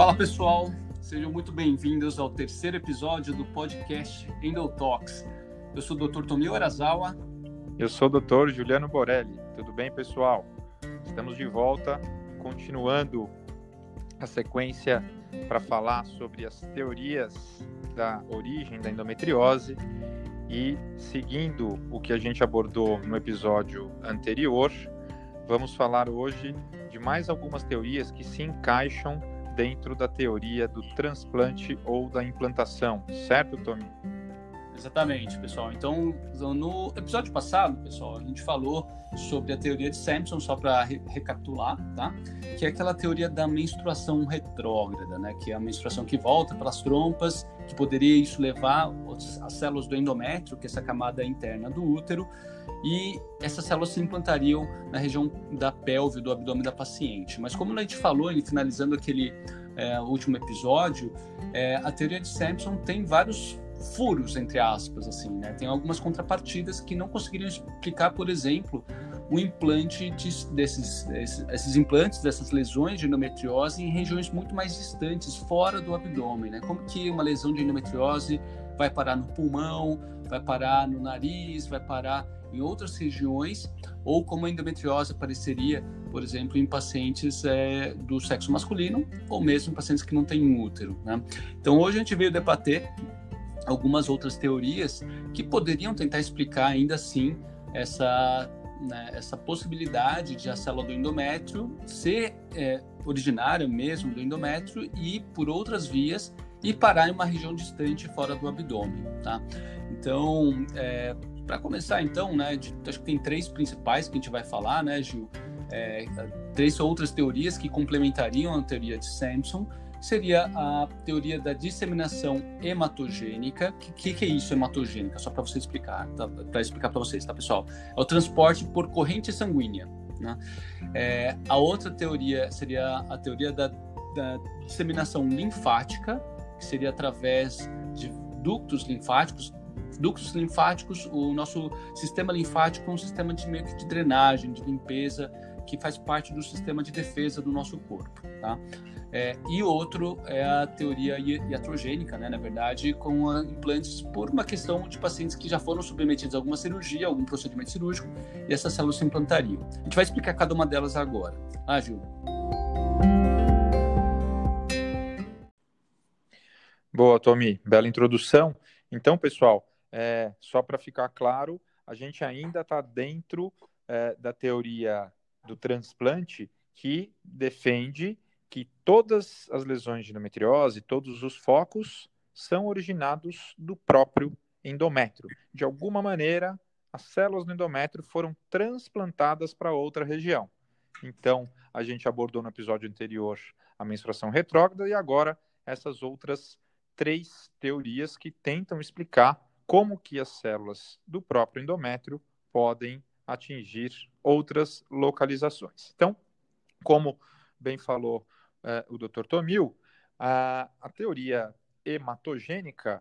Fala pessoal, sejam muito bem-vindos ao terceiro episódio do podcast Endotalks. Eu sou o Dr. Tomio Arazawa. Eu sou o Dr. Juliano Borelli. Tudo bem, pessoal? Estamos de volta, continuando a sequência para falar sobre as teorias da origem da endometriose e seguindo o que a gente abordou no episódio anterior, vamos falar hoje de mais algumas teorias que se encaixam dentro da teoria do transplante ou da implantação, certo, Tommy? Exatamente, pessoal. Então, no episódio passado, pessoal, a gente falou sobre a teoria de Sampson, só para re recapitular, tá? Que é aquela teoria da menstruação retrógrada, né? Que é a menstruação que volta pelas trompas, que poderia isso levar as células do endométrio, que é essa camada interna do útero, e essas células se implantariam na região da pelve, do abdômen da paciente. Mas como a gente falou, finalizando aquele é, último episódio, é, a teoria de Sampson tem vários furos, entre aspas, assim, né? Tem algumas contrapartidas que não conseguiriam explicar, por exemplo, o implante de, desses esses, esses, implantes dessas lesões de endometriose em regiões muito mais distantes, fora do abdômen, né? Como que uma lesão de endometriose vai parar no pulmão, vai parar no nariz, vai parar em outras regiões, ou como a endometriose apareceria, por exemplo, em pacientes é, do sexo masculino, ou mesmo em pacientes que não têm útero. Né? Então, hoje a gente veio debater algumas outras teorias que poderiam tentar explicar ainda assim essa, né, essa possibilidade de a célula do endométrio ser é, originária mesmo do endométrio e por outras vias e parar em uma região distante fora do abdômen, tá? Então, é, para começar então, né, de, acho que tem três principais que a gente vai falar, né, Gil? É, três outras teorias que complementariam a teoria de Sampson seria a teoria da disseminação hematogênica. O que, que, é isso, hematogênica? Só para você explicar, tá? para explicar para vocês, tá, pessoal? É o transporte por corrente sanguínea. Né? É, a outra teoria seria a teoria da, da disseminação linfática, que seria através de ductos linfáticos, ductos linfáticos, o nosso sistema linfático é um sistema de meio que de drenagem, de limpeza, que faz parte do sistema de defesa do nosso corpo, tá? É, e outro é a teoria iatrogênica, né, na verdade, com implantes por uma questão de pacientes que já foram submetidos a alguma cirurgia, algum procedimento cirúrgico, e essas células se implantariam. A gente vai explicar cada uma delas agora. Ah, Gil? Boa, Tommy. Bela introdução. Então, pessoal, é, só para ficar claro, a gente ainda está dentro é, da teoria do transplante que defende que todas as lesões de endometriose, todos os focos, são originados do próprio endométrio. De alguma maneira, as células do endométrio foram transplantadas para outra região. Então, a gente abordou no episódio anterior a menstruação retrógrada e agora essas outras três teorias que tentam explicar como que as células do próprio endométrio podem atingir outras localizações. Então, como bem falou uh, o Dr. Tomil, a, a teoria hematogênica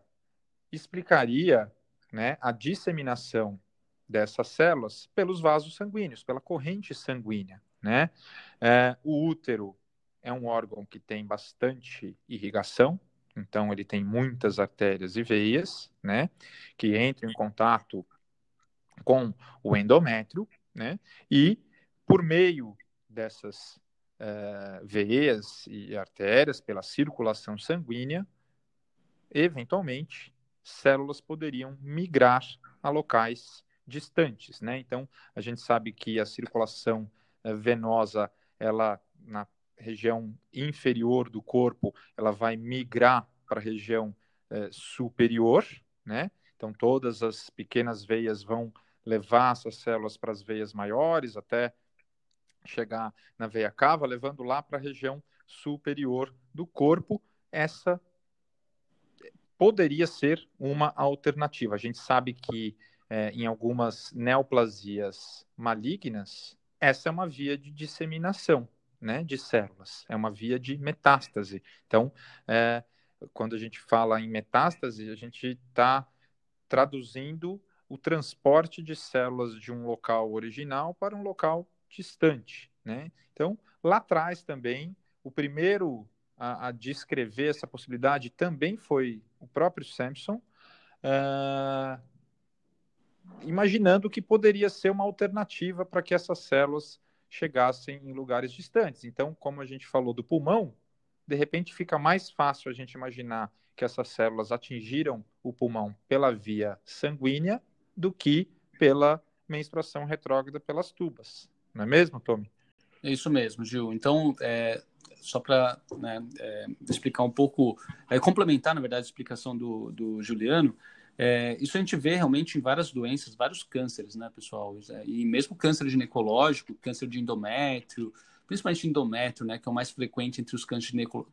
explicaria né, a disseminação dessas células pelos vasos sanguíneos, pela corrente sanguínea. Né? É, o útero é um órgão que tem bastante irrigação, então ele tem muitas artérias e veias, né, que entram em contato com o endométrio, né, e por meio dessas uh, veias e artérias, pela circulação sanguínea, eventualmente, células poderiam migrar a locais distantes, né? Então, a gente sabe que a circulação uh, venosa, ela na região inferior do corpo, ela vai migrar para a região uh, superior, né? Então, todas as pequenas veias vão levar essas células para as veias maiores, até chegar na veia cava, levando lá para a região superior do corpo. Essa poderia ser uma alternativa. A gente sabe que é, em algumas neoplasias malignas, essa é uma via de disseminação né, de células, é uma via de metástase. Então, é, quando a gente fala em metástase, a gente está traduzindo o transporte de células de um local original para um local distante, né? Então, lá atrás também, o primeiro a, a descrever essa possibilidade também foi o próprio Sampson, uh, imaginando que poderia ser uma alternativa para que essas células chegassem em lugares distantes. Então, como a gente falou do pulmão, de repente fica mais fácil a gente imaginar que essas células atingiram o pulmão pela via sanguínea do que pela menstruação retrógrada pelas tubas. Não é mesmo, Tommy? É isso mesmo, Gil. Então, é, só para né, é, explicar um pouco, é, complementar, na verdade, a explicação do, do Juliano, é, isso a gente vê realmente em várias doenças, vários cânceres, né, pessoal? É, e mesmo câncer ginecológico, câncer de endométrio, principalmente endométrio, né, que é o mais frequente entre os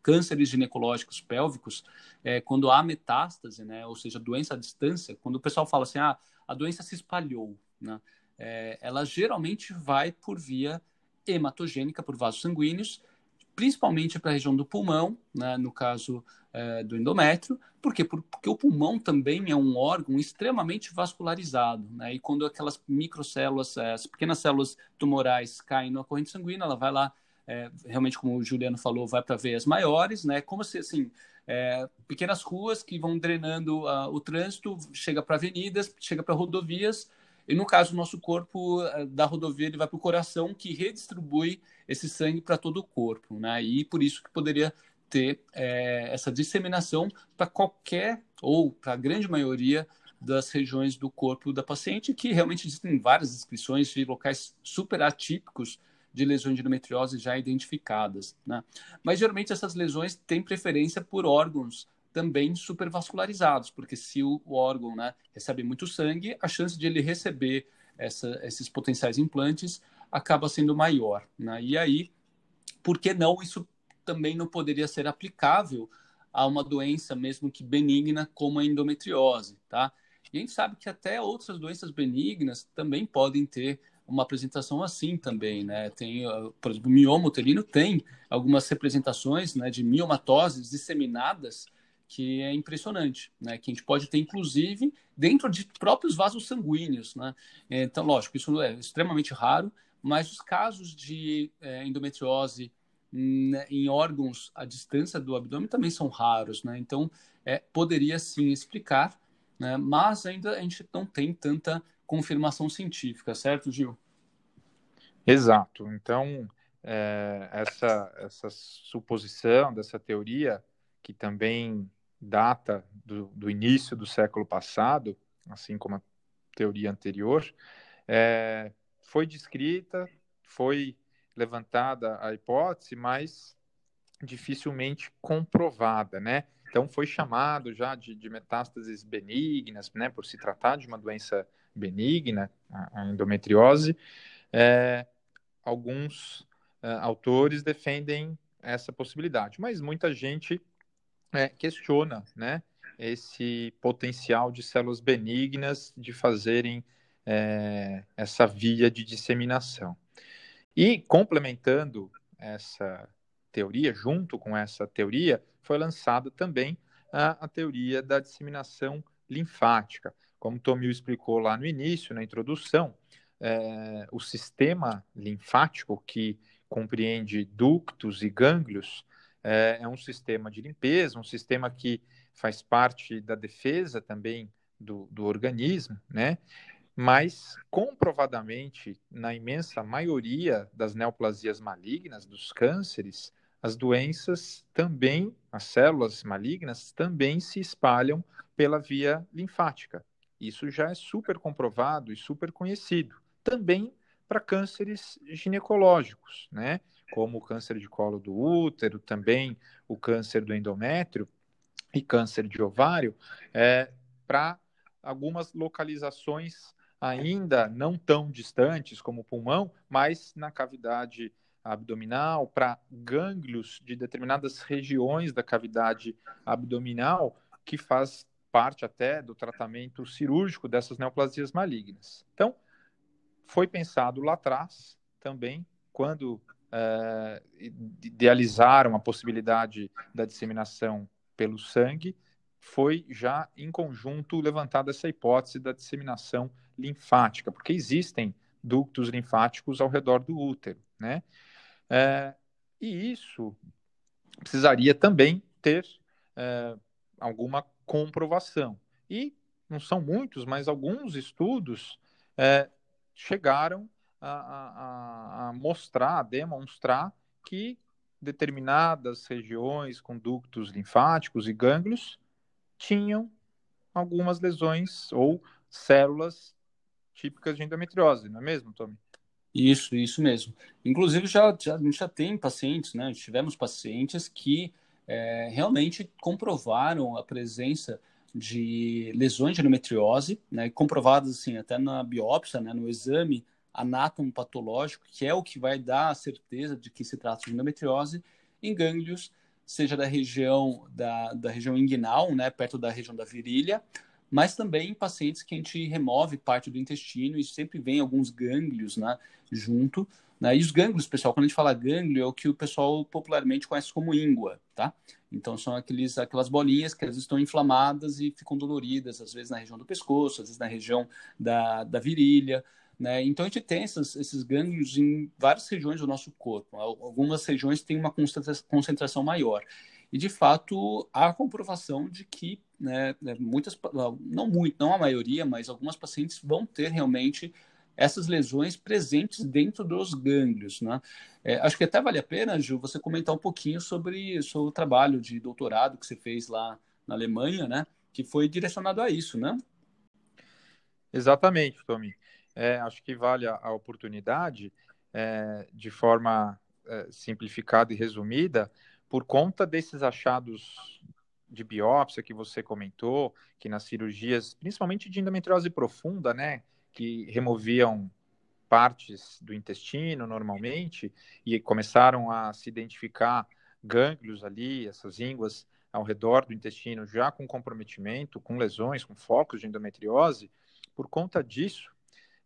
cânceres ginecológicos pélvicos, é, quando há metástase, né, ou seja, doença à distância, quando o pessoal fala assim, ah, a doença se espalhou, né, é, ela geralmente vai por via hematogênica, por vasos sanguíneos, principalmente para a região do pulmão, né, no caso é, do endométrio, por quê? Porque o pulmão também é um órgão extremamente vascularizado, né, e quando aquelas microcélulas, é, as pequenas células tumorais caem na corrente sanguínea, ela vai lá, é, realmente como o Juliano falou, vai para veias maiores, né, como se, assim, é, pequenas ruas que vão drenando uh, o trânsito, chega para avenidas, chega para rodovias, e no caso, o nosso corpo uh, da rodovia ele vai para o coração, que redistribui esse sangue para todo o corpo, né? E por isso que poderia ter é, essa disseminação para qualquer ou para a grande maioria das regiões do corpo da paciente, que realmente existem várias descrições de locais super atípicos de lesões de endometriose já identificadas. Né? Mas geralmente essas lesões têm preferência por órgãos também supervascularizados, porque se o, órgão né, recebe muito sangue, a chance de ele receber essa, esses potenciais implantes acaba sendo maior. Né? E aí, por que não isso também não poderia ser aplicável a uma doença mesmo que benigna como a endometriose, tá? E a gente sabe que até outras doenças benignas também podem ter uma apresentação assim também, né? Tem, ah, por exemplo, o mioma uterino tem algumas representações né, de miomatoses disseminadas que é impressionante, né? Que a gente pode ter, inclusive, dentro de próprios vasos sanguíneos, né? Então, lógico, isso é extremamente raro, mas os casos de é, endometriose né, em órgãos à distância do abdômen também são raros, né? Então, é, poderia sim explicar, né? Mas ainda a gente não tem tanta confirmação científica, certo, Gil? Exato. Então, é, essa, essa suposição dessa teoria, que também data do, do, início do século passado, assim como a teoria anterior, é, foi descrita, foi levantada a hipótese, mas dificilmente comprovada, né? Então foi chamado já de, de metástases benignas, né, por se tratar de uma doença benigna, a endometriose. É, alguns é, autores defendem essa possibilidade, mas muita gente é, questiona, né, esse potencial de células benignas de fazerem é, essa via de disseminação. E complementando essa teoria, junto com essa teoria, foi lançada também a, a teoria da disseminação linfática. Como Tomil explicou lá no início, na introdução, é, o sistema linfático, que compreende ductos e gânglios, é, é, um sistema de limpeza, um sistema que faz parte da defesa também do, do organismo, né? Mas, comprovadamente, na imensa maioria das neoplasias malignas, dos cânceres, as doenças também, as células malignas também se espalham pela via linfática. Isso já é super comprovado e super conhecido. Também para cânceres ginecológicos, né? Como o câncer de colo do útero, também o câncer do endométrio e câncer de ovário, é, para algumas localizações ainda não tão distantes como o pulmão, mas na cavidade abdominal, para gânglios de determinadas regiões da cavidade abdominal, que faz parte até do tratamento cirúrgico dessas neoplasias malignas. Então, foi pensado lá atrás também, quando é, idealizaram a possibilidade da disseminação pelo sangue, foi já em conjunto levantada essa hipótese da disseminação linfática, porque existem ductos linfáticos ao redor do útero, né? É, e isso precisaria também ter é, alguma comprovação. E não são muitos, mas alguns estudos é, chegaram a, a, a, mostrar, a demonstrar que determinadas regiões com ductos linfáticos e gânglios tinham algumas lesões ou células típicas de endometriose, não é mesmo, Tommy? Isso, isso mesmo. Inclusive, já, já, já tem pacientes, né? Tivemos pacientes que é, realmente comprovaram a presença de lesões de endometriose, né, comprovadas assim até na biópsia, né, no exame anátomo-patológico, que é o que vai dar a certeza de que se trata de endometriose, em gânglios, seja da região da, da região inguinal, né, perto da região da virilha, mas também em pacientes que a gente remove parte do intestino e sempre vem alguns gânglios né, junto. Né? E os gânglios, pessoal, quando a gente fala gânglio, é o que o pessoal popularmente conhece como íngua, tá? Então são aqueles, aquelas bolinhas que elas estão inflamadas e ficam doloridas, às vezes na região do pescoço, às vezes na região da, da virilha. Né? Então a gente tem essas, esses gânglios em várias regiões do nosso corpo. Algumas regiões têm uma concentração maior. E de fato há comprovação de que né muitas, não muito, não a maioria, mas algumas pacientes vão ter realmente essas lesões presentes dentro dos gânglios. Né? É, acho que até vale a pena, Gil, você comentar um pouquinho sobre o seu trabalho de doutorado que você fez lá na Alemanha, né? que foi direcionado a isso, né? Exatamente, Tommy. É, acho que vale a, a oportunidade, é, de forma é, simplificada e resumida, por conta desses achados de biópsia que você comentou, que nas cirurgias, principalmente de endometriose profunda, né, que removiam partes do intestino normalmente e começaram a se identificar gânglios ali, essas ínguas ao redor do intestino já com comprometimento, com lesões, com focos de endometriose. Por conta disso,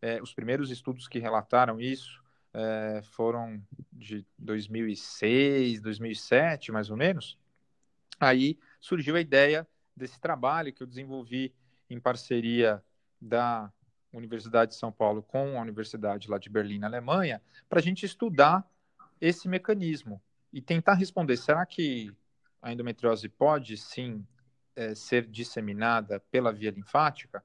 é, os primeiros estudos que relataram isso é, foram de 2006, 2007, mais ou menos. Aí surgiu a ideia desse trabalho que eu desenvolvi em parceria da Universidade de São Paulo com a Universidade lá de Berlim, na Alemanha, para a gente estudar esse mecanismo e tentar responder: será que a endometriose pode sim é, ser disseminada pela via linfática?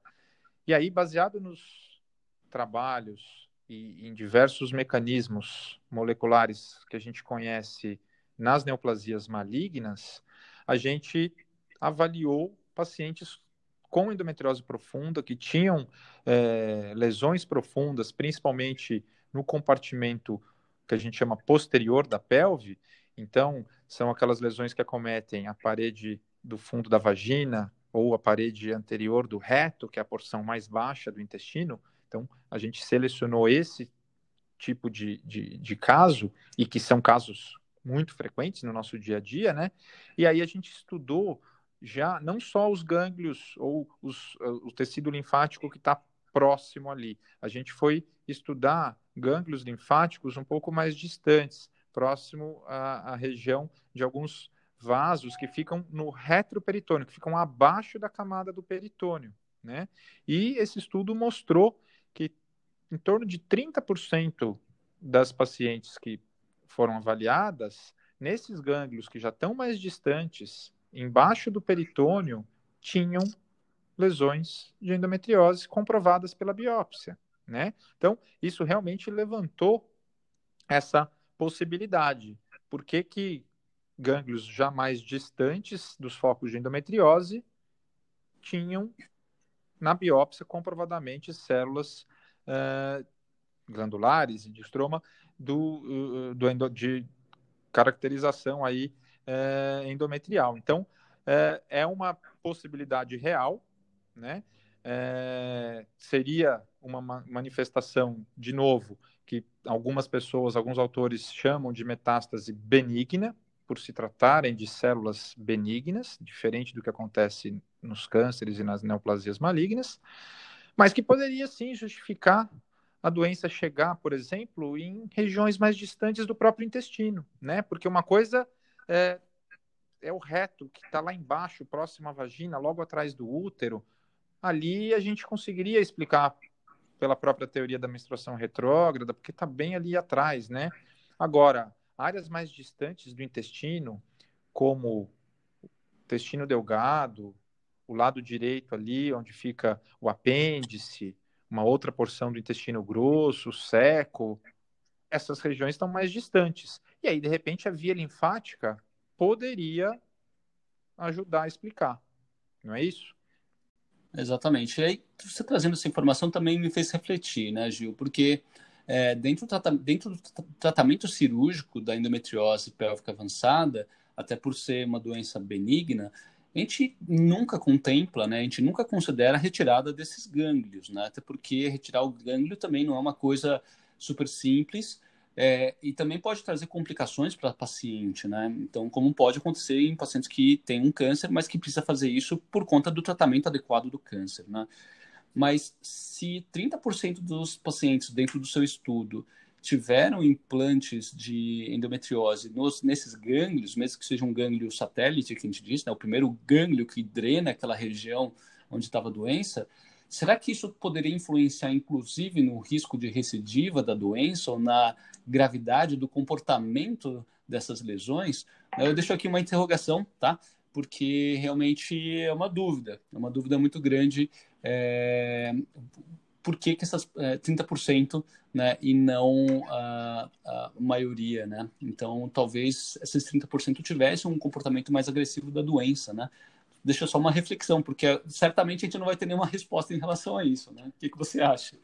E aí, baseado nos trabalhos e em diversos mecanismos moleculares que a gente conhece nas neoplasias malignas, a gente avaliou pacientes com endometriose profunda, que tinham é, lesões profundas, principalmente no compartimento que a gente chama posterior da pelve. Então, são aquelas lesões que acometem a parede do fundo da vagina ou a parede anterior do reto, que é a porção mais baixa do intestino. Então, a gente selecionou esse tipo de, de, de caso, e que são casos muito frequentes no nosso dia a dia, né? E aí a gente estudou já não só os gânglios ou os, o tecido linfático que está próximo ali. A gente foi estudar gânglios linfáticos um pouco mais distantes, próximo à, à região de alguns vasos que ficam no retroperitônio, que ficam abaixo da camada do peritônio. Né? E esse estudo mostrou que em torno de 30% das pacientes que foram avaliadas, nesses gânglios que já estão mais distantes embaixo do peritônio tinham lesões de endometriose comprovadas pela biópsia, né? Então, isso realmente levantou essa possibilidade. Por que, que gânglios já mais distantes dos focos de endometriose tinham na biópsia comprovadamente células uh, glandulares e de estroma do, uh, do endo, de caracterização aí é, endometrial. Então, é, é, uma possibilidade real, né? É, seria uma manifestação, de novo, que algumas pessoas, alguns autores chamam de metástase benigna, por se tratarem de células benignas, diferente do que acontece nos cânceres e nas neoplasias malignas, mas que poderia sim justificar a doença chegar, por exemplo, em regiões mais distantes do próprio intestino, né? Porque uma coisa é, é o reto que está lá embaixo, próximo à vagina, logo atrás do útero. Ali a gente conseguiria explicar pela própria teoria da menstruação retrógrada, porque está bem ali atrás, né? Agora, áreas mais distantes do intestino, como intestino delgado, o lado direito ali, onde fica o apêndice, uma outra porção do intestino grosso, seco, essas regiões estão mais distantes. E aí, de repente, a via linfática poderia ajudar a explicar, não é isso? Exatamente. E aí, você trazendo essa informação também me fez refletir, né, Gil? Porque é, dentro, do dentro do tratamento cirúrgico da endometriose pélvica avançada, até por ser uma doença benigna, a gente nunca contempla, né? A gente nunca considera a retirada desses gânglios, né? Até porque retirar o gânglio também não é uma coisa super simples é, e também pode trazer complicações para paciente, né? Então, como pode acontecer em pacientes que têm um câncer, mas que precisa fazer isso por conta do tratamento adequado do câncer, né? Mas se 30% dos pacientes dentro do seu estudo tiveram implantes de endometriose nos, nesses gânglios, mesmo que seja um gânglio satélite, que a gente disse, né, o primeiro gânglio que drena aquela região onde estava a doença, será que isso poderia influenciar, inclusive, no risco de recidiva da doença ou na gravidade do comportamento dessas lesões? Eu deixo aqui uma interrogação, tá? Porque realmente é uma dúvida, é uma dúvida muito grande. É por que, que essas é, 30% né, e não a, a, maioria, né? Então, talvez esses 30% tivessem um comportamento mais agressivo da doença, né? Deixa só uma reflexão, porque certamente a gente não vai ter nenhuma resposta em relação a isso, né? O que, que você acha?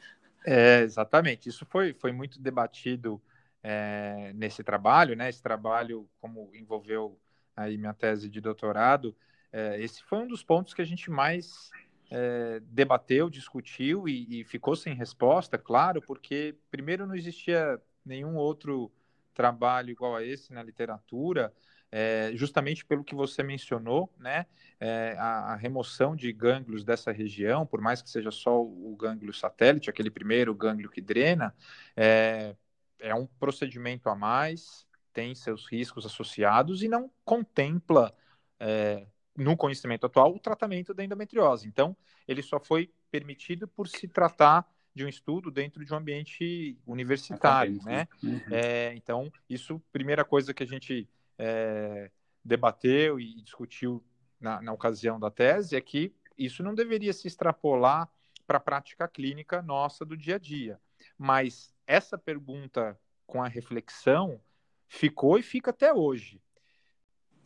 É, exatamente. Isso foi, foi muito debatido é, nesse trabalho, né? Esse trabalho, como envolveu aí minha tese de doutorado, é, esse foi um dos pontos que a gente mais é, debateu, discutiu e, e, ficou sem resposta, claro, porque primeiro não existia nenhum outro trabalho igual a esse na literatura, é, justamente pelo que você mencionou, né, é, a, a, remoção de gânglios dessa região, por mais que seja só o gânglio satélite, aquele primeiro gânglio que drena, é, é um procedimento a mais, tem seus riscos associados e não contempla é, no conhecimento atual, o tratamento da endometriose. Então, ele só foi permitido por se tratar de um estudo dentro de um ambiente universitário, né? Uhum. É, então, isso, primeira coisa que a gente é, debateu e discutiu na, na ocasião da tese é que isso não deveria se extrapolar para a prática clínica nossa do dia a dia. Mas essa pergunta com a reflexão ficou e fica até hoje.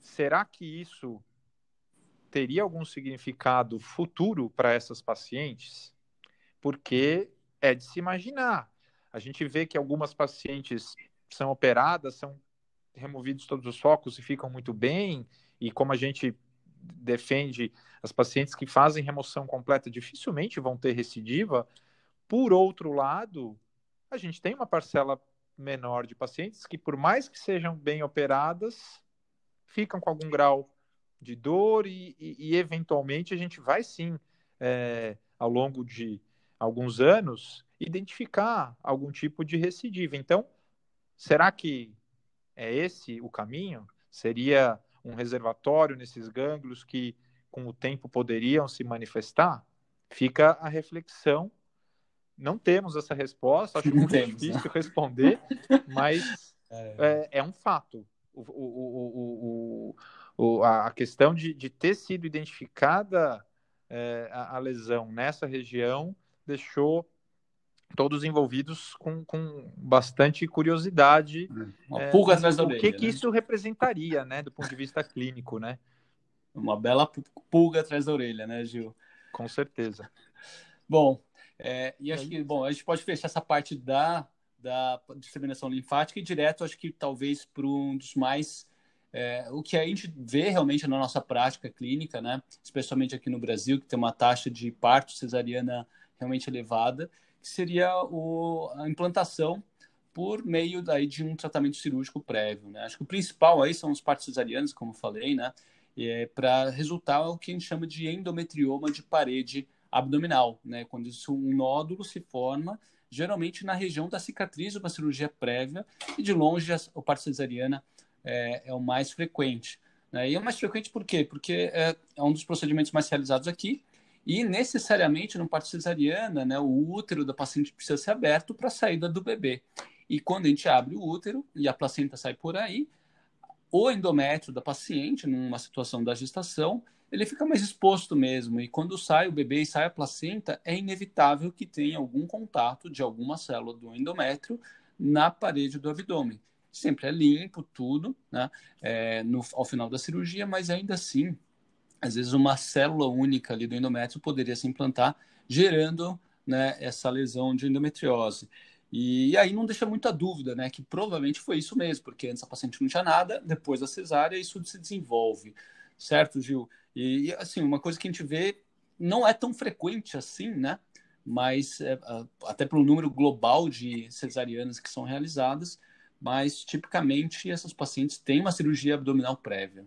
Será que isso teria algum significado futuro para essas pacientes? Porque é de se imaginar. A gente vê que algumas pacientes são operadas, são removidos todos os focos e ficam muito bem, e como a gente defende as pacientes que fazem remoção completa dificilmente vão ter recidiva. Por outro lado, a gente tem uma parcela menor de pacientes que, por mais que sejam bem operadas, ficam com algum grau de dor e, e, e eventualmente a gente vai sim, é, ao longo de alguns anos, identificar algum tipo de recidiva. Então, será que é esse o caminho? Seria um reservatório nesses gânglios que, com o tempo, poderiam se manifestar? Fica a reflexão. Não temos essa resposta, acho muito temos, difícil né? responder, mas é. É, é, um fato. O, o, o, o, o, a, questão de, de ter sido identificada é, a, a, lesão nessa região deixou todos envolvidos com, com bastante curiosidade. Uma é, pulga atrás da orelha. O que, que né? isso representaria, né, do ponto de vista clínico, né? Uma bela pulga atrás da orelha, né, Gil? Com certeza. Bom, é, e acho que bom, a gente pode fechar essa parte da, da disseminação linfática e direto, acho que talvez para um dos mais é, o que a gente vê realmente na nossa prática clínica, né, especialmente aqui no Brasil, que tem uma taxa de parto cesariana realmente elevada, que seria o, a implantação por meio daí de um tratamento cirúrgico prévio. Né? Acho que o principal aí são os partos cesarianos, como falei, né, é, para resultar o que a gente chama de endometrioma de parede abdominal, né, quando isso, um nódulo se forma geralmente na região da cicatriz uma cirurgia prévia e de longe a, a parto cesariana é, é o mais frequente. Né? E é o mais frequente por quê? Porque é, é, um dos procedimentos mais realizados aqui e necessariamente no parto cesariana, né, o útero da paciente precisa ser aberto para a saída do bebê. E quando a gente abre o útero e a placenta sai por aí, o endométrio da paciente, numa situação da gestação, ele fica mais exposto mesmo. E quando sai o bebê e sai a placenta, é inevitável que tenha algum contato de alguma célula do endométrio na parede do abdômen. Sempre é limpo, tudo, né? É, no, ao final da cirurgia, mas ainda assim, às vezes uma célula única ali do endométrio poderia se implantar, gerando né, essa lesão de endometriose. E, aí não deixa muita dúvida, né? Que provavelmente foi isso mesmo, porque antes a paciente não tinha nada, depois da cesárea isso se desenvolve, certo, Gil? E, assim, uma coisa que a gente vê não é tão frequente assim, né? Mas é, até pelo número global de cesarianas que são realizadas, mas tipicamente essas pacientes têm uma cirurgia abdominal prévia.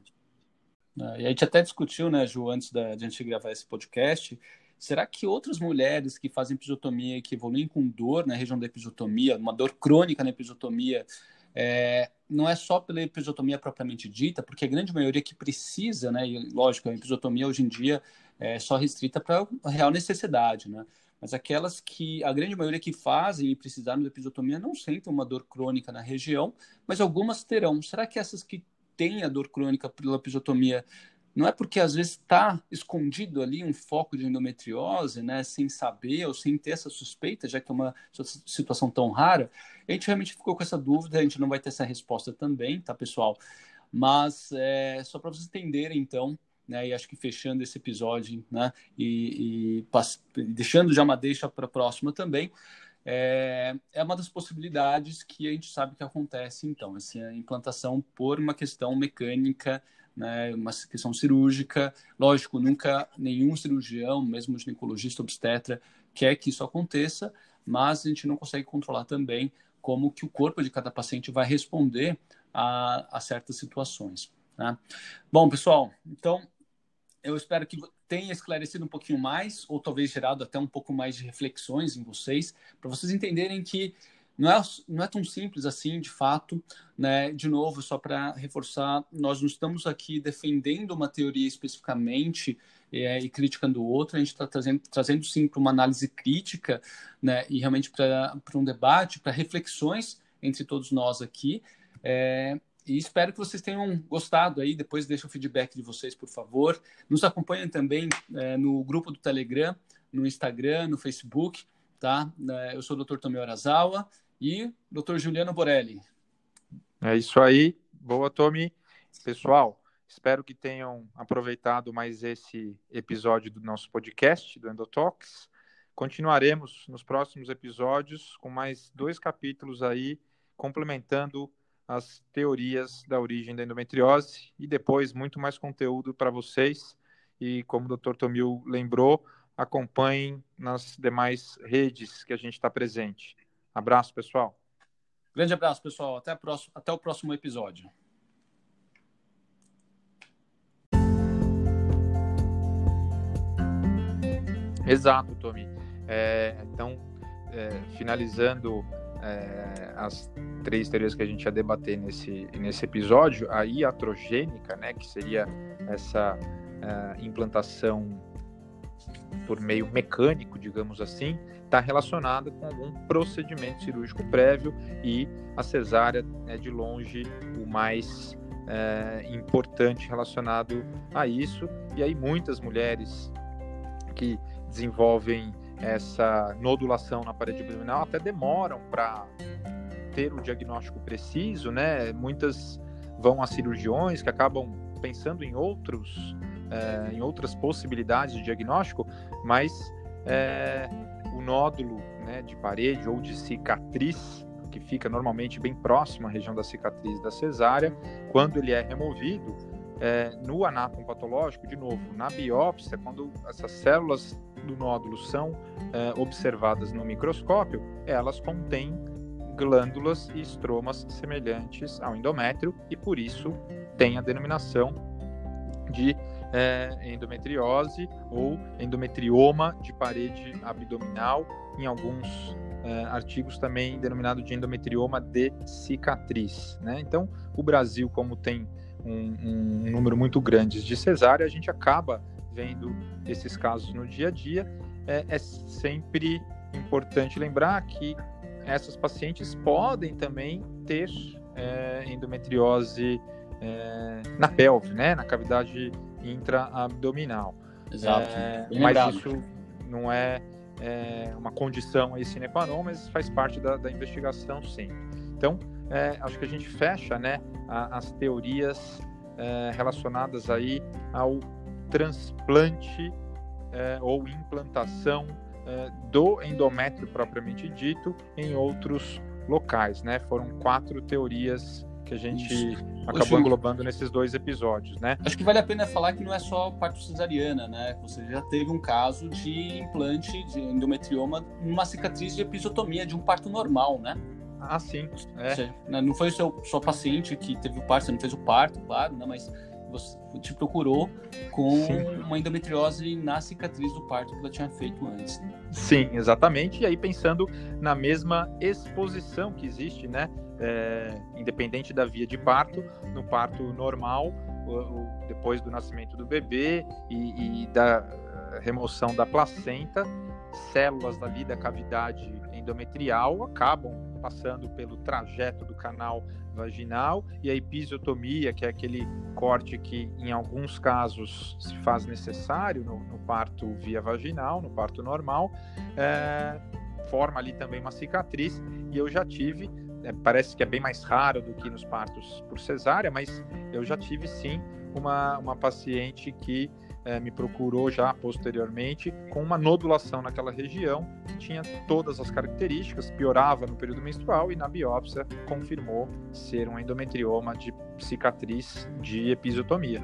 Né? E a gente até discutiu, né, Ju, antes da, de a gente gravar esse podcast, Será que outras mulheres que fazem episiotomia e que evoluem com dor na região da episiotomia, uma dor crônica na episiotomia, é, não é só pela episiotomia propriamente dita, porque a grande maioria que precisa, né, e lógico, a episiotomia hoje em dia é só restrita para a real necessidade, né? Mas aquelas que, a grande maioria que fazem e precisaram de episiotomia não sentem uma dor crônica na região, mas algumas terão. Será que essas que têm a dor crônica pela episiotomia não é porque às vezes está escondido ali um foco de endometriose, né, sem saber ou sem ter essa suspeita, já que é uma situação tão rara. A gente realmente ficou com essa dúvida, a gente não vai ter essa resposta também, tá, pessoal? Mas é, só para vocês entenderem, então, né, e acho que fechando esse episódio, né, e, e deixando já uma deixa para a próxima também, é, é, uma das possibilidades que a gente sabe que acontece, então, essa implantação por uma questão mecânica né, uma questão cirúrgica. Lógico, nunca nenhum cirurgião, mesmo ginecologista obstetra, quer que isso aconteça, mas a gente não consegue controlar também como que o corpo de cada paciente vai responder a, a certas situações. Né? Bom, pessoal, então eu espero que tenha esclarecido um pouquinho mais, ou talvez gerado até um pouco mais de reflexões em vocês, para vocês entenderem que não é, não é tão simples assim, de fato. Né? De novo, só para reforçar, nós não estamos aqui defendendo uma teoria especificamente é, e criticando outra, a gente está trazendo, trazendo sim para uma análise crítica né? e realmente para um debate, para reflexões entre todos nós aqui. É, e espero que vocês tenham gostado aí. Depois deixa o feedback de vocês, por favor. Nos acompanhem também é, no grupo do Telegram, no Instagram, no Facebook. Tá? É, eu sou o Dr. Tomeu Arazawa e Dr. Juliano Borelli. É isso aí. Boa, Tommy. Pessoal, espero que tenham aproveitado mais esse episódio do nosso podcast, do Endotox. Continuaremos nos próximos episódios com mais dois capítulos aí, complementando as teorias da origem da endometriose e depois muito mais conteúdo para vocês. E como o Dr. Tomil lembrou, acompanhem nas demais redes que a gente está presente. Abraço, pessoal. Grande abraço, pessoal. Até, próximo, até o próximo episódio. Exato, Tommy. É, então, é, finalizando é, as três teorias que a gente ia debater nesse, nesse episódio, a iatrogênica, né, que seria essa é, implantação por meio mecânico, digamos assim, está relacionada com algum procedimento cirúrgico prévio e a cesárea é de longe o mais é, importante relacionado a isso. E aí muitas mulheres que desenvolvem essa nodulação na parede abdominal até demoram para ter o diagnóstico preciso, né? Muitas vão a cirurgiões que acabam pensando em outros é, em outras possibilidades de diagnóstico, mas é, o nódulo né, de parede ou de cicatriz, que fica normalmente bem próximo à região da cicatriz da cesárea, quando ele é removido, é, no anátomo patológico, de novo, na biópsia, quando essas células do nódulo são é, observadas no microscópio, elas contêm glândulas e estromas semelhantes ao endométrio e por isso tem a denominação de é, endometriose ou endometrioma de parede abdominal, em alguns é, artigos também denominado de endometrioma de cicatriz. Né? Então, o Brasil, como tem um, um número muito grande de cesárea, a gente acaba vendo esses casos no dia a dia. É, é sempre importante lembrar que essas pacientes podem também ter é, endometriose é, na pelve, né? Na cavidade intraabdominal. Exato. É, mas isso não é, é, uma condição aí sine qua non, mas faz parte da, da investigação, sim. Então, é, acho que a gente fecha, né, a, as teorias é, relacionadas aí ao transplante ou implantação é, do endométrio propriamente dito em outros locais, né? Foram quatro teorias que a gente Isso. acabou englobando nesses dois episódios, né? Acho que vale a pena falar que não é só parto cesariana, né? Você já teve um caso de implante de endometrioma numa cicatriz de episiotomia de um parto normal, né? Ah, sim. É. Seja, né, não foi o seu sua paciente que teve o parto, você não fez o parto, claro, né? Mas você te procurou com sim. uma endometriose na cicatriz do parto que ela tinha feito antes. Sim, exatamente. E aí pensando na mesma exposição que existe, né? É, independente da via de parto, no parto normal, depois do nascimento do bebê e, e da eh, remoção da placenta, células ali da cavidade endometrial acabam passando pelo trajeto do canal vaginal e a episiotomia, que é aquele corte que em alguns casos se faz necessário no, no parto via vaginal, no parto normal, é, forma ali também uma cicatriz. E eu já tive, é, parece que é bem mais raro do que nos partos por cesárea, mas eu já tive sim uma, uma paciente que é, me procurou já posteriormente com uma nodulação naquela região que tinha todas as características, piorava no período menstrual e na biópsia confirmou ser um endometrioma de cicatriz de episiotomia.